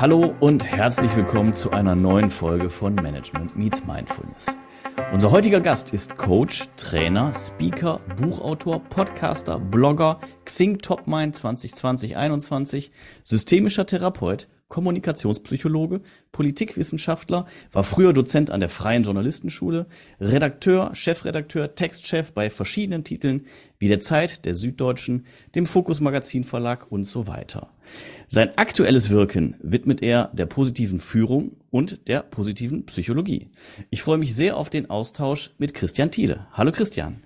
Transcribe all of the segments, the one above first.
Hallo und herzlich willkommen zu einer neuen Folge von Management Meets Mindfulness. Unser heutiger Gast ist Coach, Trainer, Speaker, Buchautor, Podcaster, Blogger, Xing Topmind 2020-21, systemischer Therapeut Kommunikationspsychologe, Politikwissenschaftler, war früher Dozent an der Freien Journalistenschule, Redakteur, Chefredakteur, Textchef bei verschiedenen Titeln wie der Zeit, der Süddeutschen, dem Fokus Magazin Verlag und so weiter. Sein aktuelles Wirken widmet er der positiven Führung und der positiven Psychologie. Ich freue mich sehr auf den Austausch mit Christian Thiele. Hallo Christian.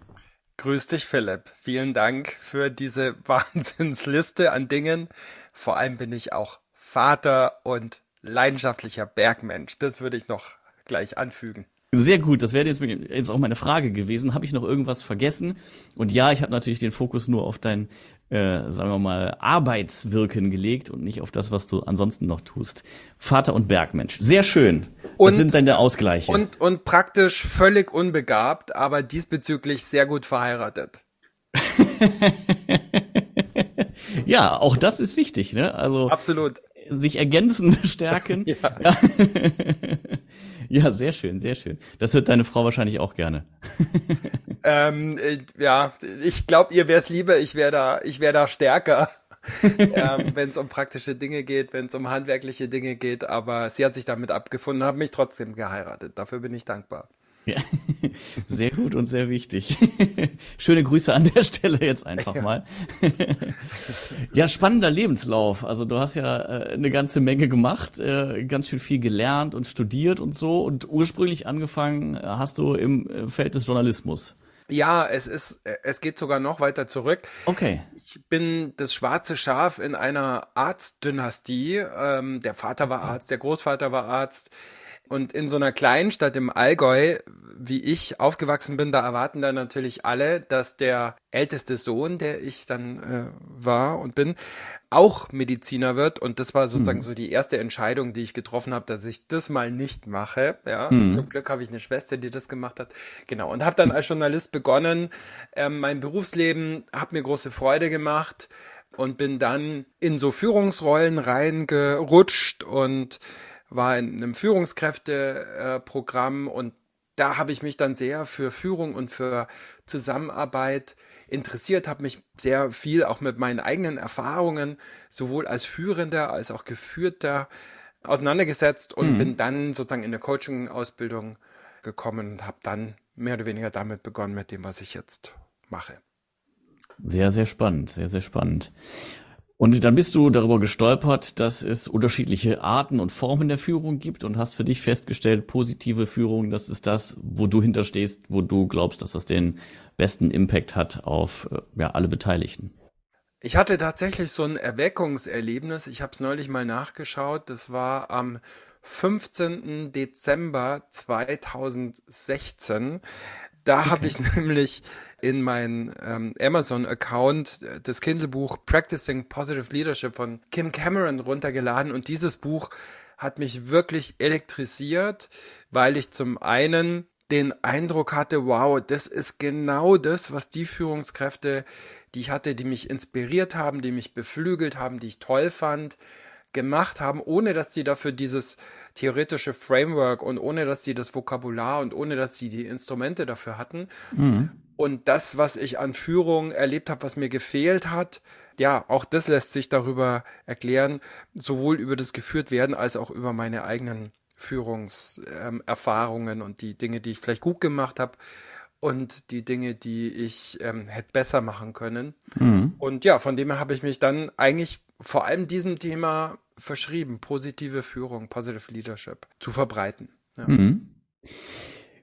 Grüß dich, Philipp. Vielen Dank für diese Wahnsinnsliste an Dingen. Vor allem bin ich auch Vater und leidenschaftlicher Bergmensch. Das würde ich noch gleich anfügen. Sehr gut, das wäre jetzt, jetzt auch meine Frage gewesen. Habe ich noch irgendwas vergessen? Und ja, ich habe natürlich den Fokus nur auf dein, äh, sagen wir mal, Arbeitswirken gelegt und nicht auf das, was du ansonsten noch tust. Vater und Bergmensch. Sehr schön. Und, das sind deine Ausgleiche. Und, und praktisch völlig unbegabt, aber diesbezüglich sehr gut verheiratet. ja, auch das ist wichtig, ne? Also absolut sich ergänzende Stärken. ja. ja. ja, sehr schön, sehr schön. Das hört deine Frau wahrscheinlich auch gerne. ähm, äh, ja, ich glaube, ihr wäre es lieber, ich wäre da, ich wäre da stärker. ähm, wenn es um praktische Dinge geht, wenn es um handwerkliche Dinge geht, aber sie hat sich damit abgefunden, hat mich trotzdem geheiratet. Dafür bin ich dankbar. Ja, sehr gut und sehr wichtig. Schöne Grüße an der Stelle jetzt einfach ja. mal. ja, spannender Lebenslauf. Also du hast ja äh, eine ganze Menge gemacht, äh, ganz schön viel gelernt und studiert und so. Und ursprünglich angefangen hast du im äh, Feld des Journalismus. Ja, es ist, es geht sogar noch weiter zurück. Okay. Ich bin das schwarze Schaf in einer Arztdynastie. Ähm, der Vater war Arzt, der Großvater war Arzt. Und in so einer kleinen Stadt im Allgäu, wie ich aufgewachsen bin, da erwarten dann natürlich alle, dass der älteste Sohn, der ich dann äh, war und bin, auch Mediziner wird. Und das war sozusagen mhm. so die erste Entscheidung, die ich getroffen habe, dass ich das mal nicht mache. Ja, mhm. zum Glück habe ich eine Schwester, die das gemacht hat. Genau. Und habe dann als Journalist begonnen. Ähm, mein Berufsleben hat mir große Freude gemacht und bin dann in so Führungsrollen reingerutscht und war in einem Führungskräfteprogramm und da habe ich mich dann sehr für Führung und für Zusammenarbeit interessiert, habe mich sehr viel auch mit meinen eigenen Erfahrungen sowohl als Führender als auch Geführter auseinandergesetzt und mhm. bin dann sozusagen in eine Coaching-Ausbildung gekommen und habe dann mehr oder weniger damit begonnen mit dem, was ich jetzt mache. Sehr, sehr spannend, sehr, sehr spannend. Und dann bist du darüber gestolpert, dass es unterschiedliche Arten und Formen der Führung gibt und hast für dich festgestellt, positive Führung, das ist das, wo du hinterstehst, wo du glaubst, dass das den besten Impact hat auf äh, ja, alle Beteiligten. Ich hatte tatsächlich so ein Erweckungserlebnis. Ich habe es neulich mal nachgeschaut. Das war am 15. Dezember 2016. Da okay. habe ich nämlich in meinen ähm, Amazon-Account das Kindle-Buch Practicing Positive Leadership von Kim Cameron runtergeladen und dieses Buch hat mich wirklich elektrisiert, weil ich zum einen den Eindruck hatte, wow, das ist genau das, was die Führungskräfte, die ich hatte, die mich inspiriert haben, die mich beflügelt haben, die ich toll fand, gemacht haben, ohne dass sie dafür dieses theoretische Framework und ohne dass sie das Vokabular und ohne dass sie die Instrumente dafür hatten. Mhm. Und das, was ich an Führung erlebt habe, was mir gefehlt hat, ja, auch das lässt sich darüber erklären, sowohl über das geführt werden als auch über meine eigenen Führungserfahrungen ähm, und die Dinge, die ich vielleicht gut gemacht habe und die Dinge, die ich ähm, hätte besser machen können. Mhm. Und ja, von dem her habe ich mich dann eigentlich vor allem diesem Thema verschrieben, positive Führung, positive Leadership zu verbreiten. Ja. Mhm.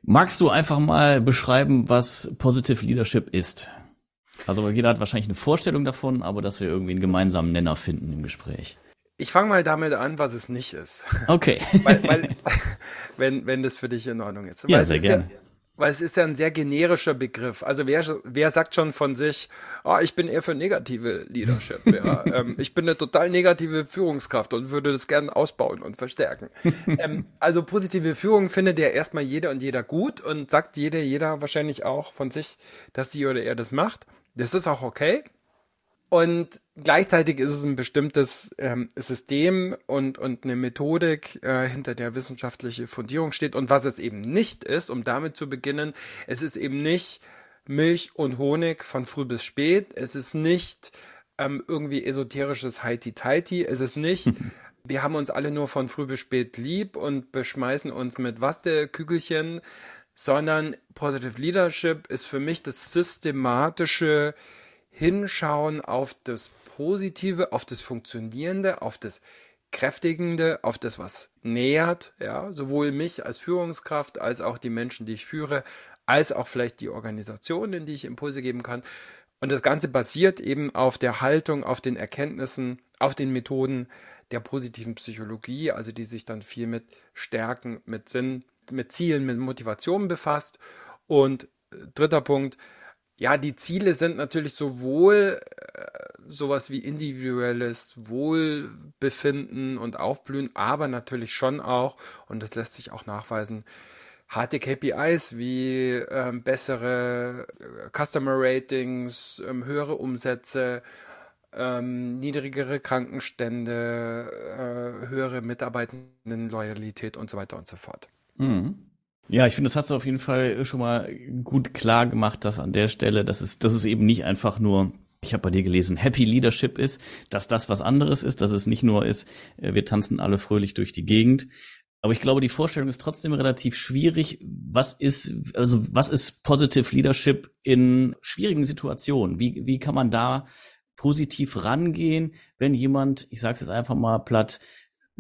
Magst du einfach mal beschreiben, was Positive Leadership ist? Also jeder hat wahrscheinlich eine Vorstellung davon, aber dass wir irgendwie einen gemeinsamen Nenner finden im Gespräch. Ich fange mal damit an, was es nicht ist. Okay. weil, weil, wenn, wenn das für dich in Ordnung ist. Ja, sehr gerne. Ja, weil es ist ja ein sehr generischer Begriff. Also wer, wer sagt schon von sich, oh, ich bin eher für negative Leadership. Ja. ähm, ich bin eine total negative Führungskraft und würde das gerne ausbauen und verstärken. ähm, also positive Führung findet ja erstmal jeder und jeder gut und sagt jeder, jeder wahrscheinlich auch von sich, dass sie oder er das macht. Das ist auch okay. Und gleichzeitig ist es ein bestimmtes ähm, System und, und eine Methodik, äh, hinter der wissenschaftliche Fundierung steht. Und was es eben nicht ist, um damit zu beginnen, es ist eben nicht Milch und Honig von früh bis spät. Es ist nicht ähm, irgendwie esoterisches Heiti-Teiti. Es ist nicht, wir haben uns alle nur von früh bis spät lieb und beschmeißen uns mit Waste-Kügelchen, sondern Positive Leadership ist für mich das systematische Hinschauen auf das Positive, auf das Funktionierende, auf das Kräftigende, auf das, was nähert, ja, sowohl mich als Führungskraft, als auch die Menschen, die ich führe, als auch vielleicht die Organisation, in die ich Impulse geben kann. Und das Ganze basiert eben auf der Haltung, auf den Erkenntnissen, auf den Methoden der positiven Psychologie, also die sich dann viel mit Stärken, mit Sinn, mit Zielen, mit Motivation befasst. Und äh, dritter Punkt, ja, die Ziele sind natürlich sowohl äh, sowas wie individuelles Wohlbefinden und Aufblühen, aber natürlich schon auch, und das lässt sich auch nachweisen, harte KPIs wie ähm, bessere äh, Customer Ratings, ähm, höhere Umsätze, ähm, niedrigere Krankenstände, äh, höhere Mitarbeitendenloyalität und so weiter und so fort. Mhm. Ja, ich finde, das hast du auf jeden Fall schon mal gut klar gemacht, dass an der Stelle, dass es, dass es eben nicht einfach nur ich habe bei dir gelesen, Happy Leadership ist, dass das was anderes ist, dass es nicht nur ist, äh, wir tanzen alle fröhlich durch die Gegend. Aber ich glaube, die Vorstellung ist trotzdem relativ schwierig. Was ist, also was ist Positive Leadership in schwierigen Situationen? Wie, wie kann man da positiv rangehen, wenn jemand, ich sage es jetzt einfach mal platt,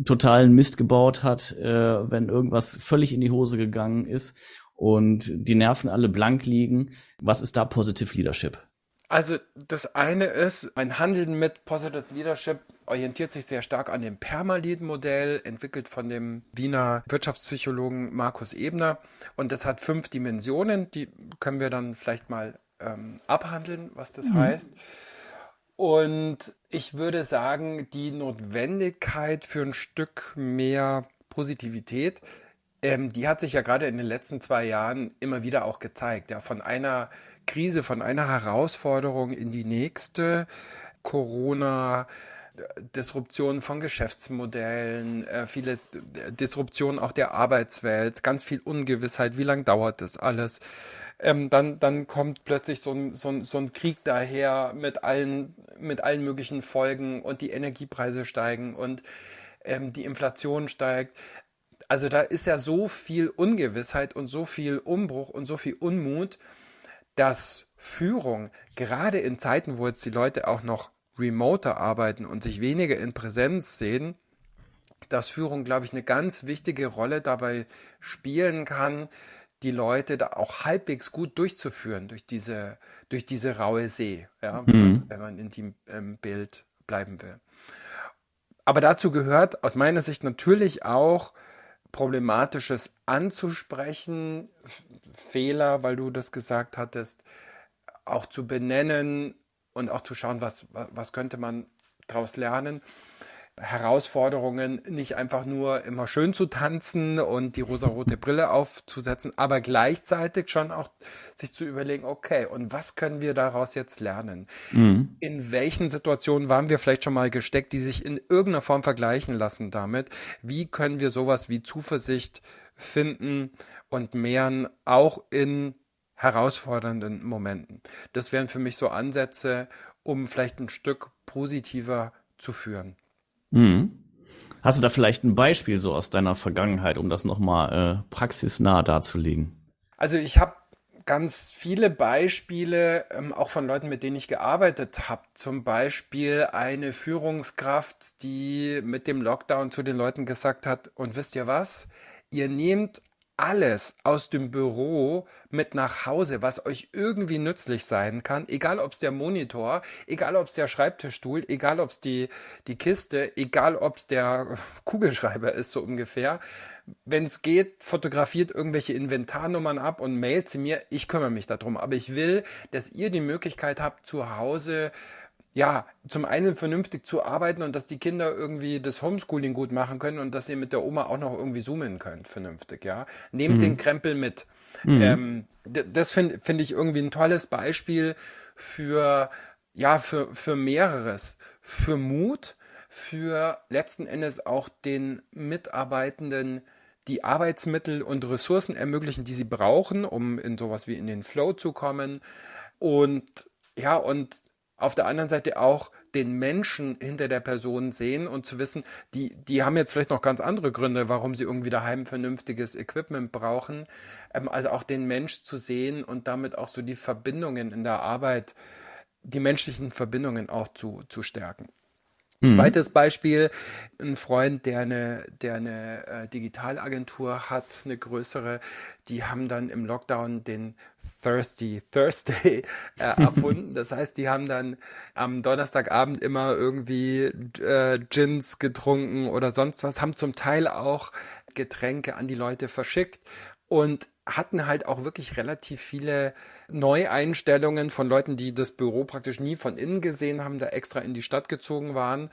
totalen Mist gebaut hat, äh, wenn irgendwas völlig in die Hose gegangen ist und die Nerven alle blank liegen. Was ist da Positive Leadership? Also das eine ist, ein Handeln mit Positive Leadership orientiert sich sehr stark an dem Permalit-Modell, entwickelt von dem Wiener Wirtschaftspsychologen Markus Ebner. Und das hat fünf Dimensionen, die können wir dann vielleicht mal ähm, abhandeln, was das mhm. heißt. Und ich würde sagen, die Notwendigkeit für ein Stück mehr Positivität, ähm, die hat sich ja gerade in den letzten zwei Jahren immer wieder auch gezeigt. Ja, von einer Krise, von einer Herausforderung in die nächste, Corona, Disruption von Geschäftsmodellen, äh, viele äh, Disruption auch der Arbeitswelt, ganz viel Ungewissheit, wie lange dauert das alles? Ähm, dann, dann kommt plötzlich so ein, so, ein, so ein Krieg daher mit allen, mit allen möglichen Folgen und die Energiepreise steigen und ähm, die Inflation steigt. Also da ist ja so viel Ungewissheit und so viel Umbruch und so viel Unmut, dass Führung gerade in Zeiten, wo jetzt die Leute auch noch remoter arbeiten und sich weniger in Präsenz sehen, dass Führung, glaube ich, eine ganz wichtige Rolle dabei spielen kann, die Leute da auch halbwegs gut durchzuführen durch diese, durch diese raue See, ja, mhm. wenn man in dem ähm, Bild bleiben will. Aber dazu gehört aus meiner Sicht natürlich auch Problematisches anzusprechen, Fehler, weil du das gesagt hattest, auch zu benennen und auch zu schauen, was, was könnte man daraus lernen. Herausforderungen nicht einfach nur immer schön zu tanzen und die rosarote Brille aufzusetzen, aber gleichzeitig schon auch sich zu überlegen, okay, und was können wir daraus jetzt lernen? Mhm. In welchen Situationen waren wir vielleicht schon mal gesteckt, die sich in irgendeiner Form vergleichen lassen damit? Wie können wir sowas wie Zuversicht finden und mehren, auch in herausfordernden Momenten? Das wären für mich so Ansätze, um vielleicht ein Stück positiver zu führen. Mhm. Hast du da vielleicht ein Beispiel so aus deiner Vergangenheit, um das nochmal äh, praxisnah darzulegen? Also ich habe ganz viele Beispiele, ähm, auch von Leuten, mit denen ich gearbeitet habe. Zum Beispiel eine Führungskraft, die mit dem Lockdown zu den Leuten gesagt hat, und wisst ihr was? Ihr nehmt alles aus dem Büro mit nach Hause, was euch irgendwie nützlich sein kann, egal ob es der Monitor, egal ob es der Schreibtischstuhl, egal ob es die, die Kiste, egal ob es der Kugelschreiber ist, so ungefähr. Wenn es geht, fotografiert irgendwelche Inventarnummern ab und mailt sie mir. Ich kümmere mich darum. Aber ich will, dass ihr die Möglichkeit habt, zu Hause ja, zum einen vernünftig zu arbeiten und dass die Kinder irgendwie das Homeschooling gut machen können und dass ihr mit der Oma auch noch irgendwie zoomen könnt, vernünftig, ja. Nehmt mhm. den Krempel mit. Mhm. Ähm, das finde find ich irgendwie ein tolles Beispiel für ja, für, für mehreres. Für Mut, für letzten Endes auch den Mitarbeitenden die Arbeitsmittel und Ressourcen ermöglichen, die sie brauchen, um in sowas wie in den Flow zu kommen. Und ja, und auf der anderen Seite auch den Menschen hinter der Person sehen und zu wissen, die, die haben jetzt vielleicht noch ganz andere Gründe, warum sie irgendwie daheim vernünftiges Equipment brauchen. Ähm, also auch den Mensch zu sehen und damit auch so die Verbindungen in der Arbeit, die menschlichen Verbindungen auch zu, zu stärken. Mhm. Zweites Beispiel, ein Freund, der eine, der eine äh, Digitalagentur hat, eine größere, die haben dann im Lockdown den Thirsty Thursday äh, erfunden. Das heißt, die haben dann am Donnerstagabend immer irgendwie äh, Gins getrunken oder sonst was, haben zum Teil auch Getränke an die Leute verschickt und hatten halt auch wirklich relativ viele Neueinstellungen von Leuten, die das Büro praktisch nie von innen gesehen haben, da extra in die Stadt gezogen waren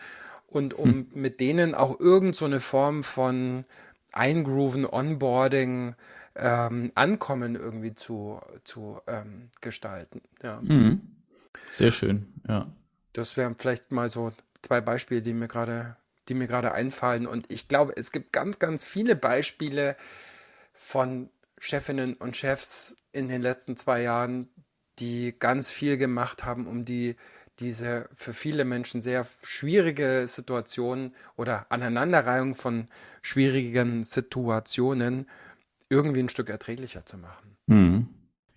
und um hm. mit denen auch irgend so eine Form von Eingrooven, Onboarding, ähm, Ankommen irgendwie zu, zu ähm, gestalten. Ja. Mhm. Sehr schön, ja. Das wären vielleicht mal so zwei Beispiele, die mir gerade, die mir gerade einfallen. Und ich glaube, es gibt ganz, ganz viele Beispiele von Chefinnen und Chefs in den letzten zwei Jahren, die ganz viel gemacht haben, um die diese für viele Menschen sehr schwierige Situation oder Aneinanderreihung von schwierigen Situationen irgendwie ein Stück erträglicher zu machen. Mhm.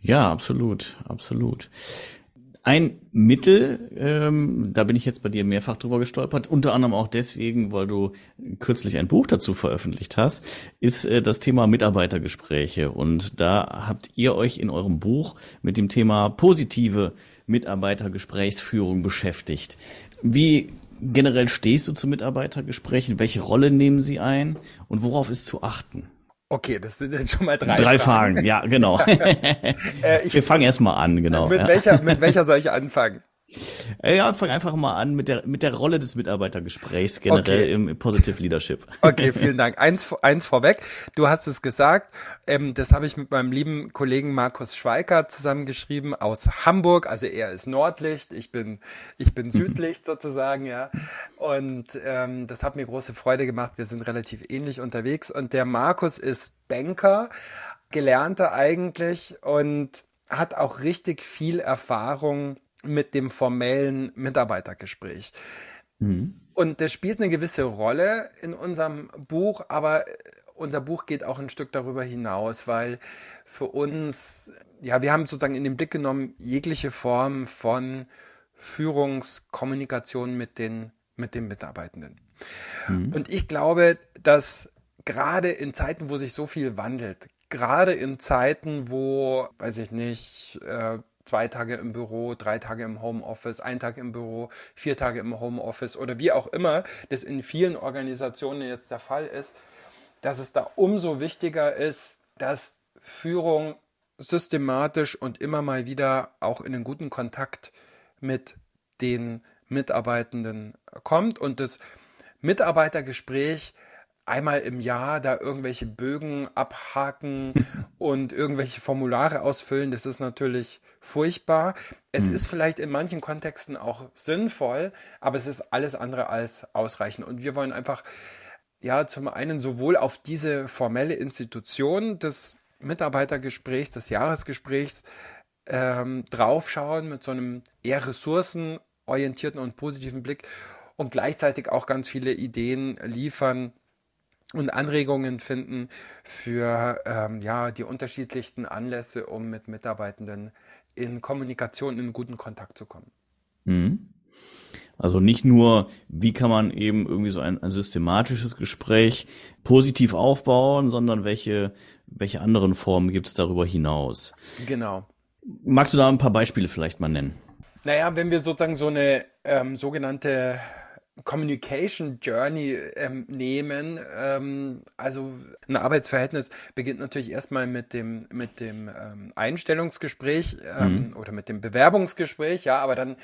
Ja, absolut, absolut. Ein Mittel, ähm, da bin ich jetzt bei dir mehrfach drüber gestolpert, unter anderem auch deswegen, weil du kürzlich ein Buch dazu veröffentlicht hast, ist äh, das Thema Mitarbeitergespräche. Und da habt ihr euch in eurem Buch mit dem Thema positive Mitarbeitergesprächsführung beschäftigt. Wie generell stehst du zu Mitarbeitergesprächen? Welche Rolle nehmen sie ein? Und worauf ist zu achten? Okay, das sind jetzt schon mal drei, drei Fragen. Fragen. Ja, genau. äh, ich, Wir fangen erstmal an, genau. Mit, ja. welcher, mit welcher soll ich anfangen? Äh, ja, fang einfach mal an mit der, mit der Rolle des Mitarbeitergesprächs generell okay. im Positive Leadership. Okay, vielen Dank. Eins, eins vorweg. Du hast es gesagt. Ähm, das habe ich mit meinem lieben Kollegen Markus Schweiker zusammengeschrieben aus Hamburg. Also er ist Nordlicht, ich bin, ich bin Südlicht sozusagen, ja. Und ähm, das hat mir große Freude gemacht. Wir sind relativ ähnlich unterwegs. Und der Markus ist Banker, gelernter eigentlich und hat auch richtig viel Erfahrung mit dem formellen Mitarbeitergespräch. Mhm. Und das spielt eine gewisse Rolle in unserem Buch, aber unser Buch geht auch ein Stück darüber hinaus, weil für uns, ja, wir haben sozusagen in den Blick genommen, jegliche Form von Führungskommunikation mit den, mit den Mitarbeitenden. Mhm. Und ich glaube, dass gerade in Zeiten, wo sich so viel wandelt, gerade in Zeiten, wo, weiß ich nicht, äh, zwei Tage im Büro, drei Tage im Homeoffice, ein Tag im Büro, vier Tage im Homeoffice oder wie auch immer das in vielen Organisationen jetzt der Fall ist, dass es da umso wichtiger ist, dass Führung systematisch und immer mal wieder auch in einen guten Kontakt mit den Mitarbeitenden kommt und das Mitarbeitergespräch einmal im Jahr da irgendwelche Bögen abhaken und irgendwelche Formulare ausfüllen, das ist natürlich furchtbar. Es mhm. ist vielleicht in manchen Kontexten auch sinnvoll, aber es ist alles andere als ausreichend. Und wir wollen einfach, ja, zum einen sowohl auf diese formelle Institution des Mitarbeitergesprächs, des Jahresgesprächs ähm, draufschauen mit so einem eher ressourcenorientierten und positiven Blick und gleichzeitig auch ganz viele Ideen liefern, und Anregungen finden für ähm, ja, die unterschiedlichsten Anlässe, um mit Mitarbeitenden in Kommunikation, in guten Kontakt zu kommen. Mhm. Also nicht nur, wie kann man eben irgendwie so ein, ein, systematisches Gespräch positiv aufbauen, sondern welche, welche anderen Formen gibt es darüber hinaus? Genau. Magst du da ein paar Beispiele vielleicht mal nennen? Naja, wenn wir sozusagen so eine ähm, sogenannte Communication Journey ähm, nehmen. Ähm, also ein Arbeitsverhältnis beginnt natürlich erstmal mit dem, mit dem ähm, Einstellungsgespräch ähm, mhm. oder mit dem Bewerbungsgespräch, ja, aber dann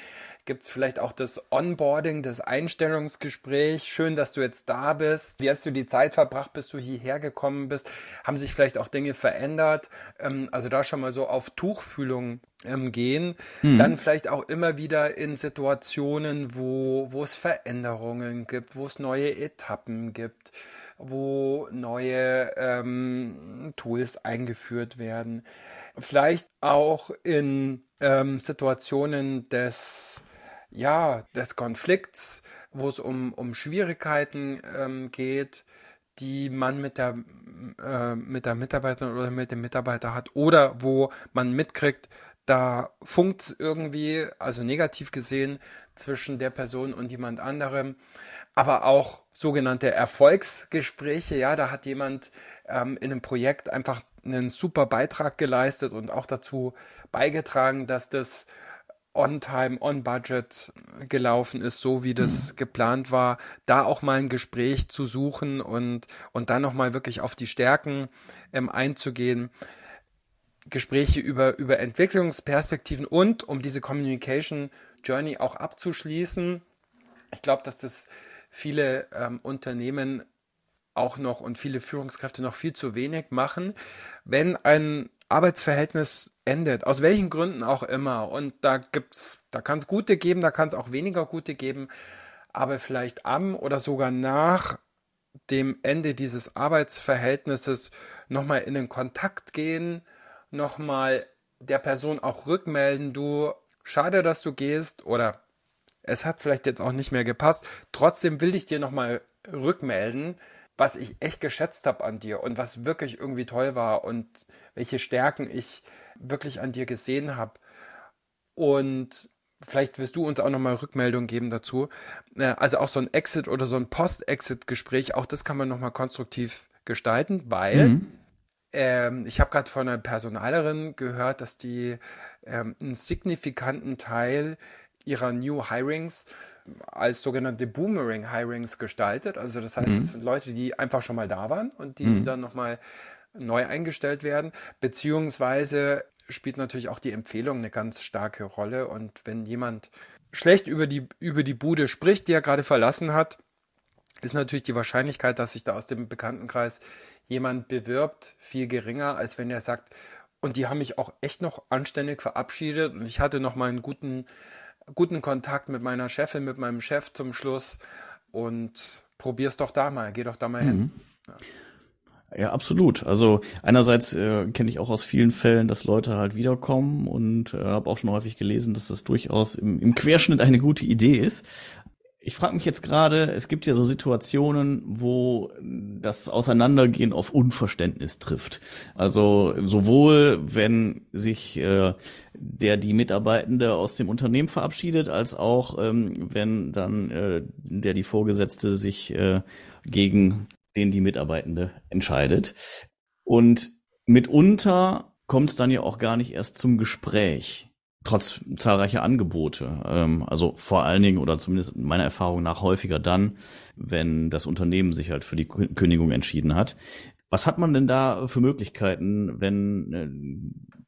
gibt es vielleicht auch das Onboarding, das Einstellungsgespräch. Schön, dass du jetzt da bist. Wie hast du die Zeit verbracht, bis du hierher gekommen bist? Haben sich vielleicht auch Dinge verändert? Ähm, also da schon mal so auf Tuchfühlung ähm, gehen. Mhm. Dann vielleicht auch immer wieder in Situationen, wo, wo es Veränderungen gibt, wo es neue Etappen gibt wo neue ähm, Tools eingeführt werden. Vielleicht auch in ähm, Situationen des, ja, des Konflikts, wo es um, um Schwierigkeiten ähm, geht, die man mit der, äh, mit der Mitarbeiterin oder mit dem Mitarbeiter hat oder wo man mitkriegt, da funkt es irgendwie, also negativ gesehen, zwischen der Person und jemand anderem. Aber auch sogenannte Erfolgsgespräche, ja, da hat jemand ähm, in einem Projekt einfach einen super Beitrag geleistet und auch dazu beigetragen, dass das on time, on budget gelaufen ist, so wie das mhm. geplant war, da auch mal ein Gespräch zu suchen und, und dann nochmal wirklich auf die Stärken ähm, einzugehen. Gespräche über, über Entwicklungsperspektiven und um diese Communication Journey auch abzuschließen. Ich glaube, dass das viele ähm, Unternehmen auch noch und viele Führungskräfte noch viel zu wenig machen, wenn ein Arbeitsverhältnis endet, aus welchen Gründen auch immer. Und da gibt's, da kann es gute geben, da kann es auch weniger gute geben, aber vielleicht am oder sogar nach dem Ende dieses Arbeitsverhältnisses nochmal in den Kontakt gehen, nochmal der Person auch rückmelden, du, schade, dass du gehst oder es hat vielleicht jetzt auch nicht mehr gepasst. Trotzdem will ich dir nochmal rückmelden, was ich echt geschätzt habe an dir und was wirklich irgendwie toll war und welche Stärken ich wirklich an dir gesehen habe. Und vielleicht wirst du uns auch nochmal Rückmeldung geben dazu. Äh, also auch so ein Exit oder so ein Post-Exit-Gespräch, auch das kann man nochmal konstruktiv gestalten, weil mhm. ähm, ich habe gerade von einer Personalerin gehört, dass die ähm, einen signifikanten Teil ihrer New Hirings als sogenannte Boomerang Hirings gestaltet. Also das heißt, mhm. es sind Leute, die einfach schon mal da waren und die mhm. dann nochmal neu eingestellt werden, beziehungsweise spielt natürlich auch die Empfehlung eine ganz starke Rolle. Und wenn jemand schlecht über die, über die Bude spricht, die er gerade verlassen hat, ist natürlich die Wahrscheinlichkeit, dass sich da aus dem Bekanntenkreis jemand bewirbt, viel geringer, als wenn er sagt, und die haben mich auch echt noch anständig verabschiedet und ich hatte noch mal einen guten guten Kontakt mit meiner Chefin, mit meinem Chef zum Schluss und probier's doch da mal, geh doch da mal mhm. hin. Ja. Ja, absolut. Also einerseits äh, kenne ich auch aus vielen Fällen, dass Leute halt wiederkommen und äh, habe auch schon häufig gelesen, dass das durchaus im, im Querschnitt eine gute Idee ist. Ich frage mich jetzt gerade, es gibt ja so Situationen, wo das Auseinandergehen auf Unverständnis trifft. Also sowohl, wenn sich äh, der die Mitarbeitende aus dem Unternehmen verabschiedet, als auch ähm, wenn dann äh, der die Vorgesetzte sich äh, gegen den die Mitarbeitende entscheidet. Und mitunter kommt es dann ja auch gar nicht erst zum Gespräch trotz zahlreicher Angebote. Ähm, also vor allen Dingen oder zumindest meiner Erfahrung nach häufiger dann, wenn das Unternehmen sich halt für die Kündigung entschieden hat. Was hat man denn da für Möglichkeiten, wenn äh,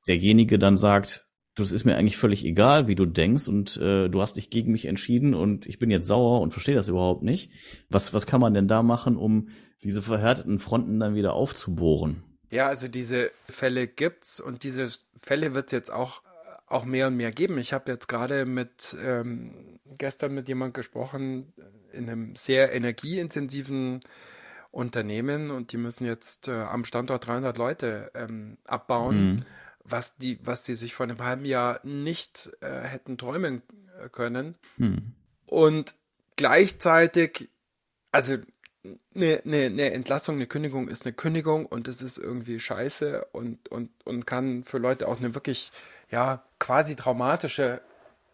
derjenige dann sagt, das ist mir eigentlich völlig egal, wie du denkst und äh, du hast dich gegen mich entschieden und ich bin jetzt sauer und verstehe das überhaupt nicht. Was, was kann man denn da machen, um diese verhärteten Fronten dann wieder aufzubohren? Ja, also diese Fälle gibt's und diese Fälle wird jetzt auch auch mehr und mehr geben. Ich habe jetzt gerade mit ähm, gestern mit jemand gesprochen in einem sehr energieintensiven Unternehmen und die müssen jetzt äh, am Standort 300 Leute ähm, abbauen, mhm. was die was die sich vor einem halben Jahr nicht äh, hätten träumen äh, können. Mhm. Und gleichzeitig, also eine, eine, eine Entlassung, eine Kündigung ist eine Kündigung und es ist irgendwie scheiße und, und, und kann für Leute auch eine wirklich ja, quasi traumatische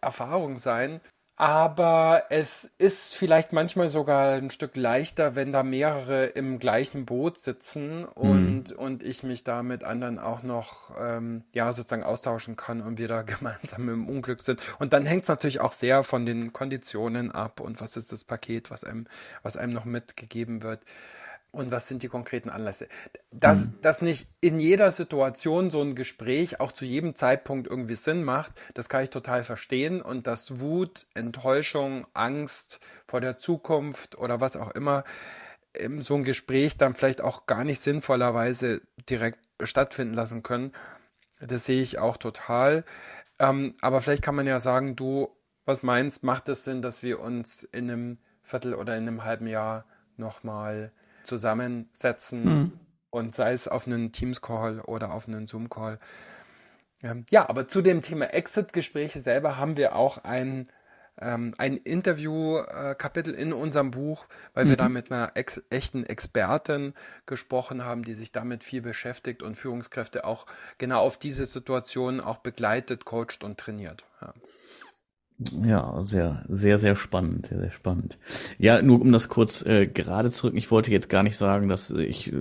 Erfahrung sein. Aber es ist vielleicht manchmal sogar ein Stück leichter, wenn da mehrere im gleichen Boot sitzen und, mhm. und ich mich da mit anderen auch noch ähm, ja sozusagen austauschen kann und wir da gemeinsam im Unglück sind. Und dann hängt es natürlich auch sehr von den Konditionen ab und was ist das Paket, was einem, was einem noch mitgegeben wird. Und was sind die konkreten Anlässe. Dass, mhm. dass nicht in jeder Situation so ein Gespräch auch zu jedem Zeitpunkt irgendwie Sinn macht, das kann ich total verstehen. Und dass Wut, Enttäuschung, Angst vor der Zukunft oder was auch immer, so ein Gespräch dann vielleicht auch gar nicht sinnvollerweise direkt stattfinden lassen können. Das sehe ich auch total. Ähm, aber vielleicht kann man ja sagen, du, was meinst, macht es Sinn, dass wir uns in einem Viertel oder in einem halben Jahr nochmal zusammensetzen mhm. und sei es auf einen Teams-Call oder auf einen Zoom-Call. Ähm, ja, aber zu dem Thema Exit-Gespräche selber haben wir auch ein, ähm, ein Interview-Kapitel in unserem Buch, weil mhm. wir da mit einer ex echten Expertin gesprochen haben, die sich damit viel beschäftigt und Führungskräfte auch genau auf diese Situation auch begleitet, coacht und trainiert. Ja. Ja, sehr, sehr, sehr spannend, sehr, sehr spannend. Ja, nur um das kurz äh, gerade zu rücken, ich wollte jetzt gar nicht sagen, dass ich äh,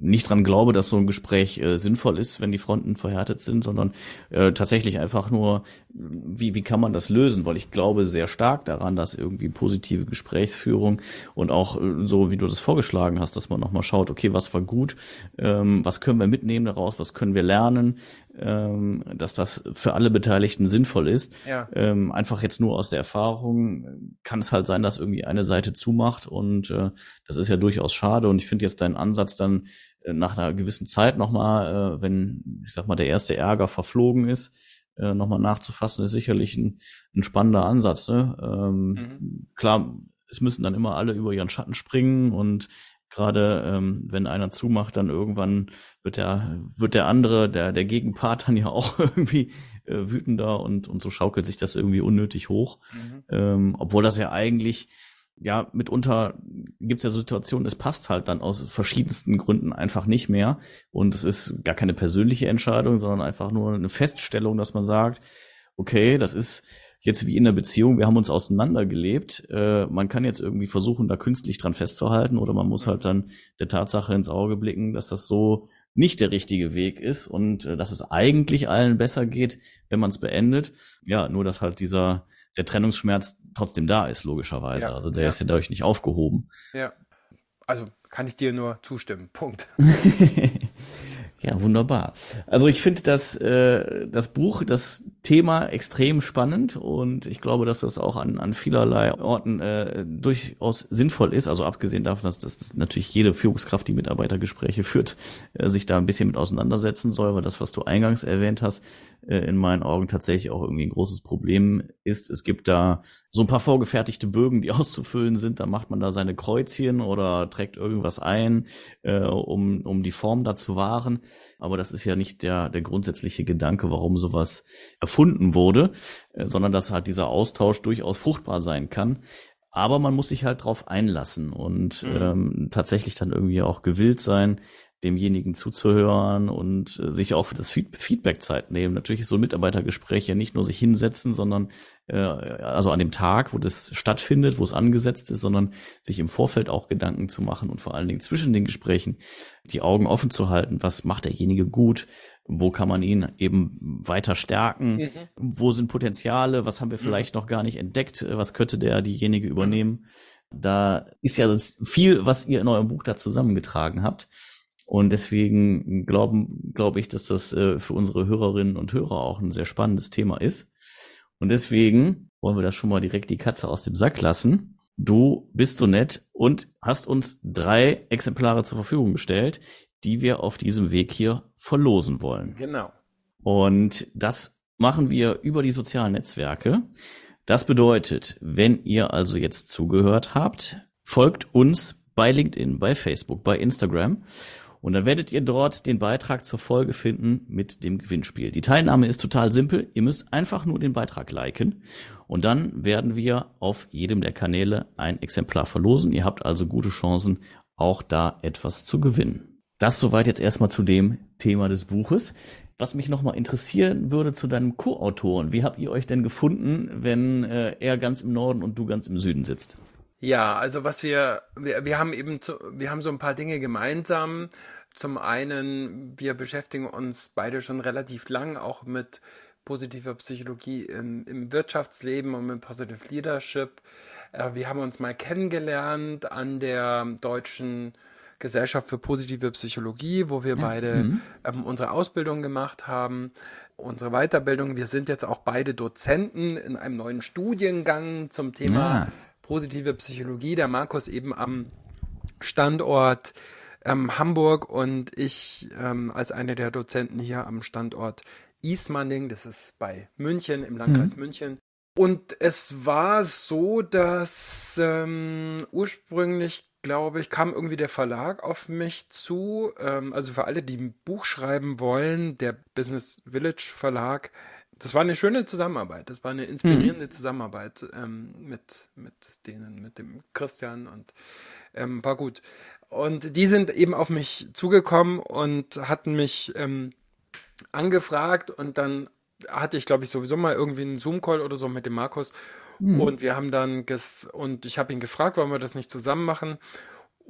nicht dran glaube, dass so ein Gespräch äh, sinnvoll ist, wenn die Fronten verhärtet sind, sondern äh, tatsächlich einfach nur, wie, wie kann man das lösen? Weil ich glaube sehr stark daran, dass irgendwie positive Gesprächsführung und auch äh, so, wie du das vorgeschlagen hast, dass man nochmal schaut, okay, was war gut, ähm, was können wir mitnehmen daraus, was können wir lernen, ähm, dass das für alle Beteiligten sinnvoll ist. Ja. Ähm, einfach jetzt nur aus der Erfahrung kann es halt sein, dass irgendwie eine Seite zumacht und äh, das ist ja durchaus schade. Und ich finde jetzt deinen Ansatz dann äh, nach einer gewissen Zeit nochmal, äh, wenn, ich sag mal, der erste Ärger verflogen ist, äh, nochmal nachzufassen, ist sicherlich ein, ein spannender Ansatz. Ne? Ähm, mhm. Klar, es müssen dann immer alle über ihren Schatten springen und Gerade ähm, wenn einer zumacht, dann irgendwann wird der, wird der andere, der, der Gegenpart dann ja auch irgendwie äh, wütender und, und so schaukelt sich das irgendwie unnötig hoch. Mhm. Ähm, obwohl das ja eigentlich, ja, mitunter gibt es ja Situationen, es passt halt dann aus verschiedensten Gründen einfach nicht mehr. Und es ist gar keine persönliche Entscheidung, sondern einfach nur eine Feststellung, dass man sagt, okay, das ist jetzt wie in der Beziehung, wir haben uns auseinandergelebt. Äh, man kann jetzt irgendwie versuchen, da künstlich dran festzuhalten oder man muss halt dann der Tatsache ins Auge blicken, dass das so nicht der richtige Weg ist und äh, dass es eigentlich allen besser geht, wenn man es beendet. Ja, nur dass halt dieser der Trennungsschmerz trotzdem da ist, logischerweise. Ja, also der ja. ist ja dadurch nicht aufgehoben. Ja. Also kann ich dir nur zustimmen. Punkt. Ja, wunderbar. Also ich finde das, äh, das Buch, das Thema extrem spannend und ich glaube, dass das auch an, an vielerlei Orten äh, durchaus sinnvoll ist. Also abgesehen davon, dass, dass natürlich jede Führungskraft, die Mitarbeitergespräche führt, äh, sich da ein bisschen mit auseinandersetzen soll, weil das, was du eingangs erwähnt hast, äh, in meinen Augen tatsächlich auch irgendwie ein großes Problem ist. Es gibt da so ein paar vorgefertigte Bögen, die auszufüllen sind. Da macht man da seine Kreuzchen oder trägt irgendwas ein, äh, um, um die Form da zu wahren. Aber das ist ja nicht der, der grundsätzliche Gedanke, warum sowas erfunden wurde, äh, sondern dass halt dieser Austausch durchaus fruchtbar sein kann. Aber man muss sich halt drauf einlassen und mhm. ähm, tatsächlich dann irgendwie auch gewillt sein, demjenigen zuzuhören und äh, sich auch für das Feedback Zeit nehmen. Natürlich ist so ein Mitarbeitergespräch ja nicht nur sich hinsetzen, sondern äh, also an dem Tag, wo das stattfindet, wo es angesetzt ist, sondern sich im Vorfeld auch Gedanken zu machen und vor allen Dingen zwischen den Gesprächen die Augen offen zu halten. Was macht derjenige gut? Wo kann man ihn eben weiter stärken? Mhm. Wo sind Potenziale? Was haben wir mhm. vielleicht mhm. noch gar nicht entdeckt? Was könnte der diejenige mhm. übernehmen? Da ist ja viel, was ihr in eurem Buch da zusammengetragen habt. Und deswegen glauben, glaube ich, dass das äh, für unsere Hörerinnen und Hörer auch ein sehr spannendes Thema ist. Und deswegen wollen wir da schon mal direkt die Katze aus dem Sack lassen. Du bist so nett und hast uns drei Exemplare zur Verfügung gestellt, die wir auf diesem Weg hier verlosen wollen. Genau. Und das machen wir über die sozialen Netzwerke. Das bedeutet, wenn ihr also jetzt zugehört habt, folgt uns bei LinkedIn, bei Facebook, bei Instagram und dann werdet ihr dort den Beitrag zur Folge finden mit dem Gewinnspiel. Die Teilnahme ist total simpel. Ihr müsst einfach nur den Beitrag liken. Und dann werden wir auf jedem der Kanäle ein Exemplar verlosen. Ihr habt also gute Chancen, auch da etwas zu gewinnen. Das soweit jetzt erstmal zu dem Thema des Buches. Was mich nochmal interessieren würde zu deinem Co-Autoren. Wie habt ihr euch denn gefunden, wenn äh, er ganz im Norden und du ganz im Süden sitzt? Ja, also was wir, wir, wir haben eben, zu, wir haben so ein paar Dinge gemeinsam. Zum einen, wir beschäftigen uns beide schon relativ lang auch mit positiver Psychologie im, im Wirtschaftsleben und mit Positive Leadership. Äh, wir haben uns mal kennengelernt an der deutschen Gesellschaft für positive Psychologie, wo wir beide mhm. ähm, unsere Ausbildung gemacht haben, unsere Weiterbildung. Wir sind jetzt auch beide Dozenten in einem neuen Studiengang zum Thema ja. Positive Psychologie. Der Markus eben am Standort ähm, Hamburg und ich ähm, als einer der Dozenten hier am Standort Ismaning, das ist bei München, im Landkreis mhm. München. Und es war so, dass ähm, ursprünglich, glaube ich, kam irgendwie der Verlag auf mich zu. Ähm, also für alle, die ein Buch schreiben wollen, der Business Village Verlag. Das war eine schöne Zusammenarbeit. Das war eine inspirierende mhm. Zusammenarbeit ähm, mit, mit denen, mit dem Christian und ähm, war gut. Und die sind eben auf mich zugekommen und hatten mich ähm, angefragt und dann hatte ich, glaube ich, sowieso mal irgendwie einen Zoom-Call oder so mit dem Markus. Mhm. Und wir haben dann, ges und ich habe ihn gefragt, wollen wir das nicht zusammen machen?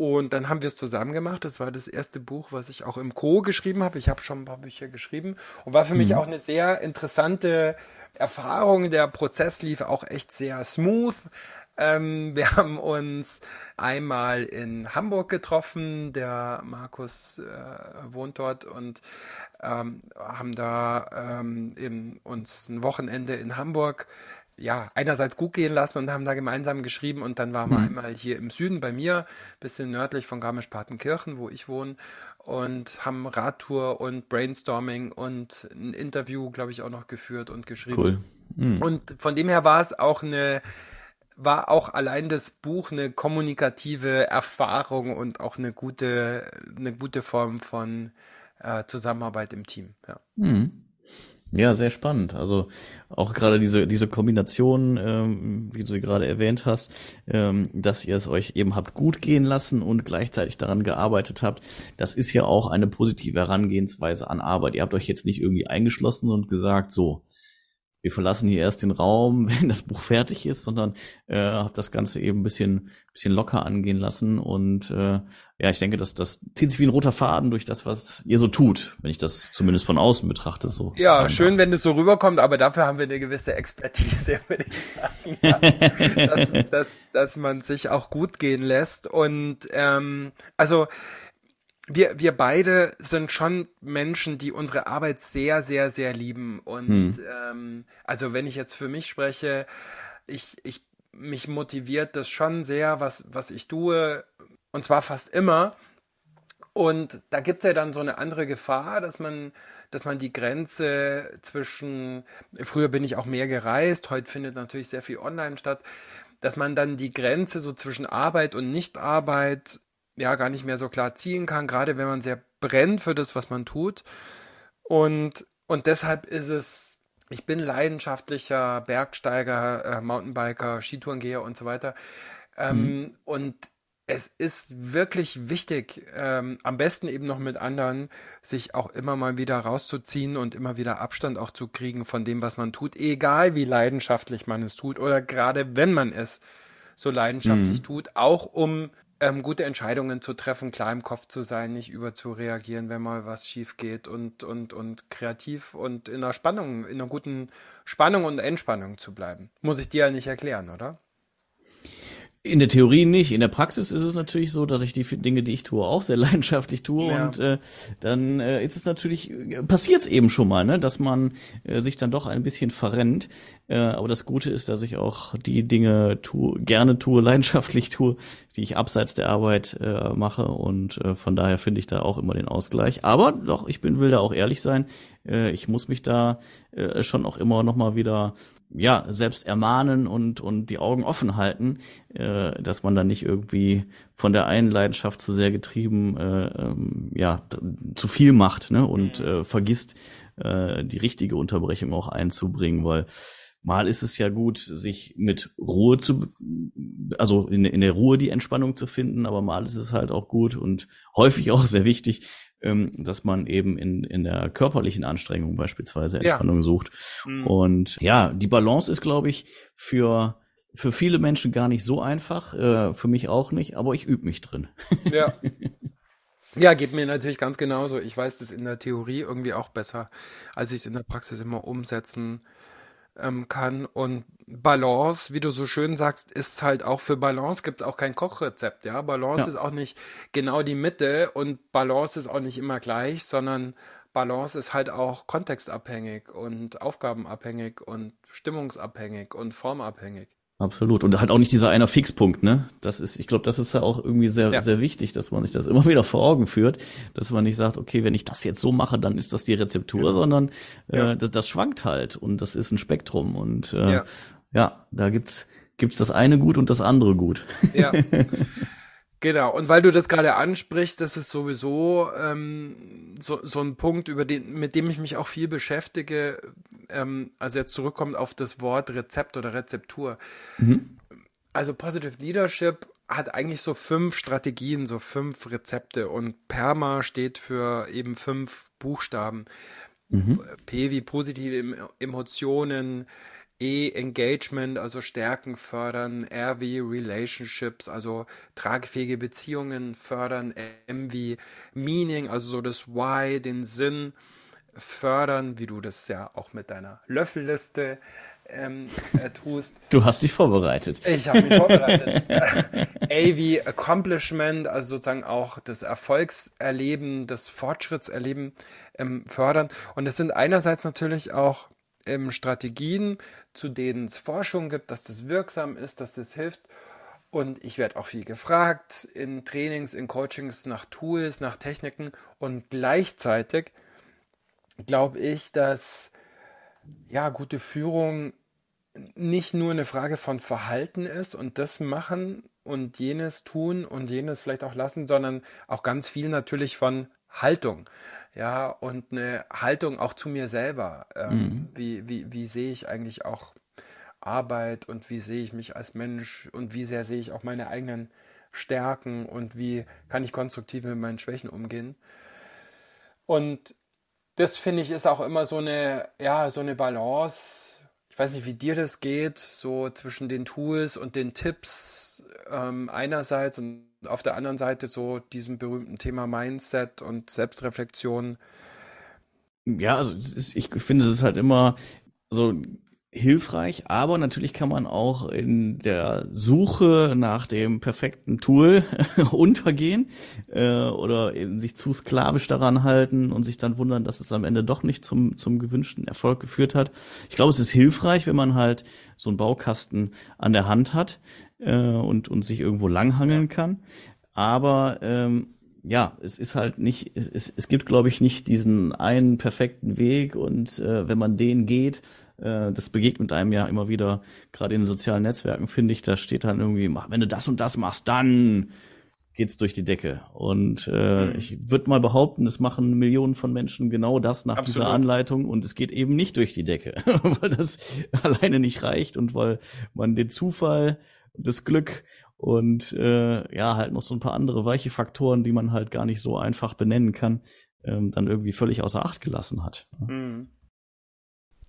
Und dann haben wir es zusammen gemacht. Das war das erste Buch, was ich auch im Co. geschrieben habe. Ich habe schon ein paar Bücher geschrieben und war für mhm. mich auch eine sehr interessante Erfahrung. Der Prozess lief auch echt sehr smooth. Ähm, wir haben uns einmal in Hamburg getroffen. Der Markus äh, wohnt dort und ähm, haben da ähm, uns ein Wochenende in Hamburg ja, einerseits gut gehen lassen und haben da gemeinsam geschrieben und dann waren wir mhm. einmal hier im Süden bei mir, bisschen nördlich von Garmisch-Partenkirchen, wo ich wohne und haben Radtour und Brainstorming und ein Interview, glaube ich, auch noch geführt und geschrieben. Cool. Mhm. Und von dem her war es auch eine, war auch allein das Buch eine kommunikative Erfahrung und auch eine gute, eine gute Form von äh, Zusammenarbeit im Team. Ja. Mhm. Ja, sehr spannend. Also auch gerade diese diese Kombination, ähm, wie du sie gerade erwähnt hast, ähm, dass ihr es euch eben habt gut gehen lassen und gleichzeitig daran gearbeitet habt, das ist ja auch eine positive Herangehensweise an Arbeit. Ihr habt euch jetzt nicht irgendwie eingeschlossen und gesagt, so, wir verlassen hier erst den Raum, wenn das Buch fertig ist, sondern äh, habe das Ganze eben ein bisschen, bisschen locker angehen lassen. Und äh, ja, ich denke, dass das zieht sich wie ein roter Faden durch das, was ihr so tut, wenn ich das zumindest von außen betrachte. So ja, schön, wenn es so rüberkommt, aber dafür haben wir eine gewisse Expertise, würde ich sagen. Dass, dass, dass man sich auch gut gehen lässt. Und ähm, also wir, wir beide sind schon Menschen, die unsere Arbeit sehr, sehr, sehr lieben. Und hm. ähm, also wenn ich jetzt für mich spreche, ich, ich, mich motiviert das schon sehr, was, was ich tue. Und zwar fast immer. Und da gibt es ja dann so eine andere Gefahr, dass man, dass man die Grenze zwischen, früher bin ich auch mehr gereist, heute findet natürlich sehr viel online statt, dass man dann die Grenze so zwischen Arbeit und Nichtarbeit ja gar nicht mehr so klar ziehen kann, gerade wenn man sehr brennt für das, was man tut. Und, und deshalb ist es, ich bin leidenschaftlicher Bergsteiger, äh, Mountainbiker, Skitourengeher und so weiter. Ähm, mhm. Und es ist wirklich wichtig, ähm, am besten eben noch mit anderen, sich auch immer mal wieder rauszuziehen und immer wieder Abstand auch zu kriegen von dem, was man tut, egal wie leidenschaftlich man es tut oder gerade wenn man es so leidenschaftlich mhm. tut, auch um ähm, gute Entscheidungen zu treffen, klar im Kopf zu sein, nicht überzureagieren, wenn mal was schief geht und, und, und kreativ und in einer Spannung, in einer guten Spannung und Entspannung zu bleiben. Muss ich dir ja nicht erklären, oder? In der Theorie nicht. In der Praxis ist es natürlich so, dass ich die Dinge, die ich tue, auch sehr leidenschaftlich tue. Ja. Und äh, dann äh, ist es natürlich, äh, passiert es eben schon mal, ne, dass man äh, sich dann doch ein bisschen verrennt. Äh, aber das Gute ist, dass ich auch die Dinge tue, gerne tue, leidenschaftlich tue, die ich abseits der Arbeit äh, mache. Und äh, von daher finde ich da auch immer den Ausgleich. Aber doch, ich bin, will da auch ehrlich sein. Äh, ich muss mich da äh, schon auch immer noch mal wieder ja, selbst ermahnen und, und die Augen offen halten, äh, dass man dann nicht irgendwie von der einen Leidenschaft zu sehr getrieben, äh, ähm, ja, zu viel macht, ne, und mhm. äh, vergisst, äh, die richtige Unterbrechung auch einzubringen, weil mal ist es ja gut, sich mit Ruhe zu, also in, in der Ruhe die Entspannung zu finden, aber mal ist es halt auch gut und häufig auch sehr wichtig, ähm, dass man eben in, in der körperlichen Anstrengung beispielsweise Entspannung ja. sucht. Mhm. Und ja, die Balance ist, glaube ich, für für viele Menschen gar nicht so einfach, äh, für mich auch nicht, aber ich übe mich drin. Ja. Ja, geht mir natürlich ganz genauso. Ich weiß das in der Theorie irgendwie auch besser, als ich es in der Praxis immer umsetzen ähm, kann. Und Balance, wie du so schön sagst, ist halt auch für Balance gibt es auch kein Kochrezept. Ja, Balance ja. ist auch nicht genau die Mitte und Balance ist auch nicht immer gleich, sondern Balance ist halt auch kontextabhängig und aufgabenabhängig und stimmungsabhängig und formabhängig. Absolut. Und halt auch nicht dieser einer Fixpunkt, ne? Das ist, ich glaube, das ist ja auch irgendwie sehr, ja. sehr wichtig, dass man sich das immer wieder vor Augen führt, dass man nicht sagt, okay, wenn ich das jetzt so mache, dann ist das die Rezeptur, genau. sondern äh, ja. das, das schwankt halt und das ist ein Spektrum und äh, ja. ja, da gibt's gibt's das eine gut und das andere gut. Ja. Genau, und weil du das gerade ansprichst, das ist sowieso ähm, so, so ein Punkt, über den, mit dem ich mich auch viel beschäftige, ähm, also jetzt zurückkommt auf das Wort Rezept oder Rezeptur. Mhm. Also Positive Leadership hat eigentlich so fünf Strategien, so fünf Rezepte und PERMA steht für eben fünf Buchstaben. Mhm. P wie positive Emotionen, E Engagement, also Stärken fördern, R wie Relationships, also tragfähige Beziehungen fördern, M wie Meaning, also so das Why, den Sinn fördern, wie du das ja auch mit deiner Löffelliste ähm, äh, tust. Du hast dich vorbereitet. Ich habe mich vorbereitet. A wie Accomplishment, also sozusagen auch das Erfolgserleben, das Fortschrittserleben ähm, fördern. Und es sind einerseits natürlich auch ähm, Strategien, zu denen es Forschung gibt, dass das wirksam ist, dass das hilft. Und ich werde auch viel gefragt in Trainings, in Coachings nach Tools, nach Techniken. Und gleichzeitig glaube ich, dass ja, gute Führung nicht nur eine Frage von Verhalten ist und das machen und jenes tun und jenes vielleicht auch lassen, sondern auch ganz viel natürlich von Haltung ja, und eine Haltung auch zu mir selber. Ähm, mhm. wie, wie, wie sehe ich eigentlich auch Arbeit und wie sehe ich mich als Mensch und wie sehr sehe ich auch meine eigenen Stärken und wie kann ich konstruktiv mit meinen Schwächen umgehen. Und das finde ich ist auch immer so eine, ja, so eine Balance. Ich weiß nicht, wie dir das geht, so zwischen den Tools und den Tipps ähm, einerseits und auf der anderen Seite so diesem berühmten Thema Mindset und Selbstreflexion. Ja, also ich finde, es ist halt immer so hilfreich, aber natürlich kann man auch in der Suche nach dem perfekten Tool untergehen äh, oder eben sich zu sklavisch daran halten und sich dann wundern, dass es am Ende doch nicht zum, zum gewünschten Erfolg geführt hat. Ich glaube, es ist hilfreich, wenn man halt so einen Baukasten an der Hand hat, äh, und, und sich irgendwo langhangeln kann. Aber ähm, ja, es ist halt nicht, es, es, es gibt, glaube ich, nicht diesen einen perfekten Weg und äh, wenn man den geht, äh, das begegnet einem ja immer wieder, gerade in den sozialen Netzwerken, finde ich, da steht dann irgendwie, wenn du das und das machst, dann geht's durch die Decke. Und äh, mhm. ich würde mal behaupten, es machen Millionen von Menschen genau das nach Absolut. dieser Anleitung und es geht eben nicht durch die Decke, weil das alleine nicht reicht und weil man den Zufall das Glück und äh, ja, halt noch so ein paar andere weiche Faktoren, die man halt gar nicht so einfach benennen kann, ähm, dann irgendwie völlig außer Acht gelassen hat. Mhm.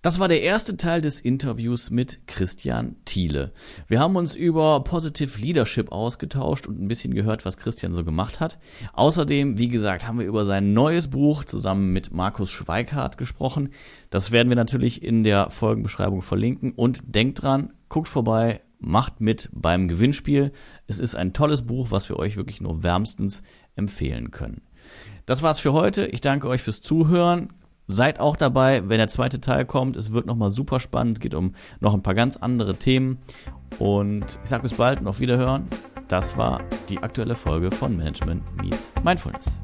Das war der erste Teil des Interviews mit Christian Thiele. Wir haben uns über Positive Leadership ausgetauscht und ein bisschen gehört, was Christian so gemacht hat. Außerdem, wie gesagt, haben wir über sein neues Buch zusammen mit Markus Schweikart gesprochen. Das werden wir natürlich in der Folgenbeschreibung verlinken und denkt dran, guckt vorbei macht mit beim Gewinnspiel. Es ist ein tolles Buch, was wir euch wirklich nur wärmstens empfehlen können. Das war's für heute. Ich danke euch fürs Zuhören. Seid auch dabei, wenn der zweite Teil kommt. Es wird nochmal super spannend. Es geht um noch ein paar ganz andere Themen. Und ich sage bis bald und auf Wiederhören. Das war die aktuelle Folge von Management Meets Mindfulness.